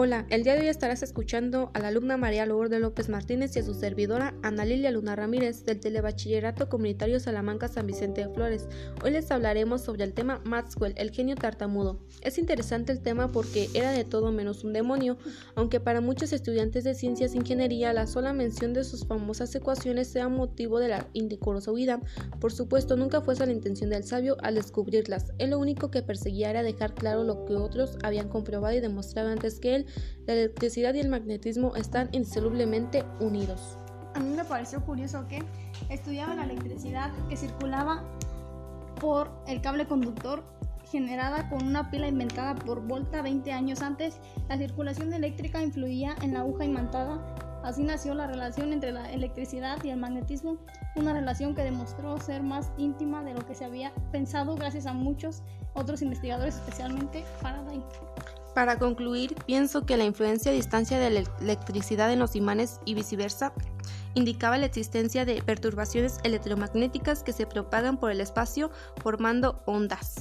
Hola, el día de hoy estarás escuchando a la alumna María Lourdes López Martínez y a su servidora Ana Lilia Luna Ramírez del Telebachillerato Comunitario Salamanca San Vicente de Flores. Hoy les hablaremos sobre el tema Maxwell, el genio tartamudo. Es interesante el tema porque era de todo menos un demonio, aunque para muchos estudiantes de ciencias e ingeniería la sola mención de sus famosas ecuaciones sea motivo de la indecorosa huida. Por supuesto, nunca fue esa la intención del sabio al descubrirlas. Él lo único que perseguía era dejar claro lo que otros habían comprobado y demostrado antes que él la electricidad y el magnetismo están inselublemente unidos. A mí me pareció curioso que estudiaba la electricidad que circulaba por el cable conductor generada con una pila inventada por Volta 20 años antes. La circulación eléctrica influía en la aguja imantada. Así nació la relación entre la electricidad y el magnetismo, una relación que demostró ser más íntima de lo que se había pensado gracias a muchos otros investigadores, especialmente Faraday. Para concluir, pienso que la influencia a distancia de la electricidad en los imanes y viceversa indicaba la existencia de perturbaciones electromagnéticas que se propagan por el espacio formando ondas.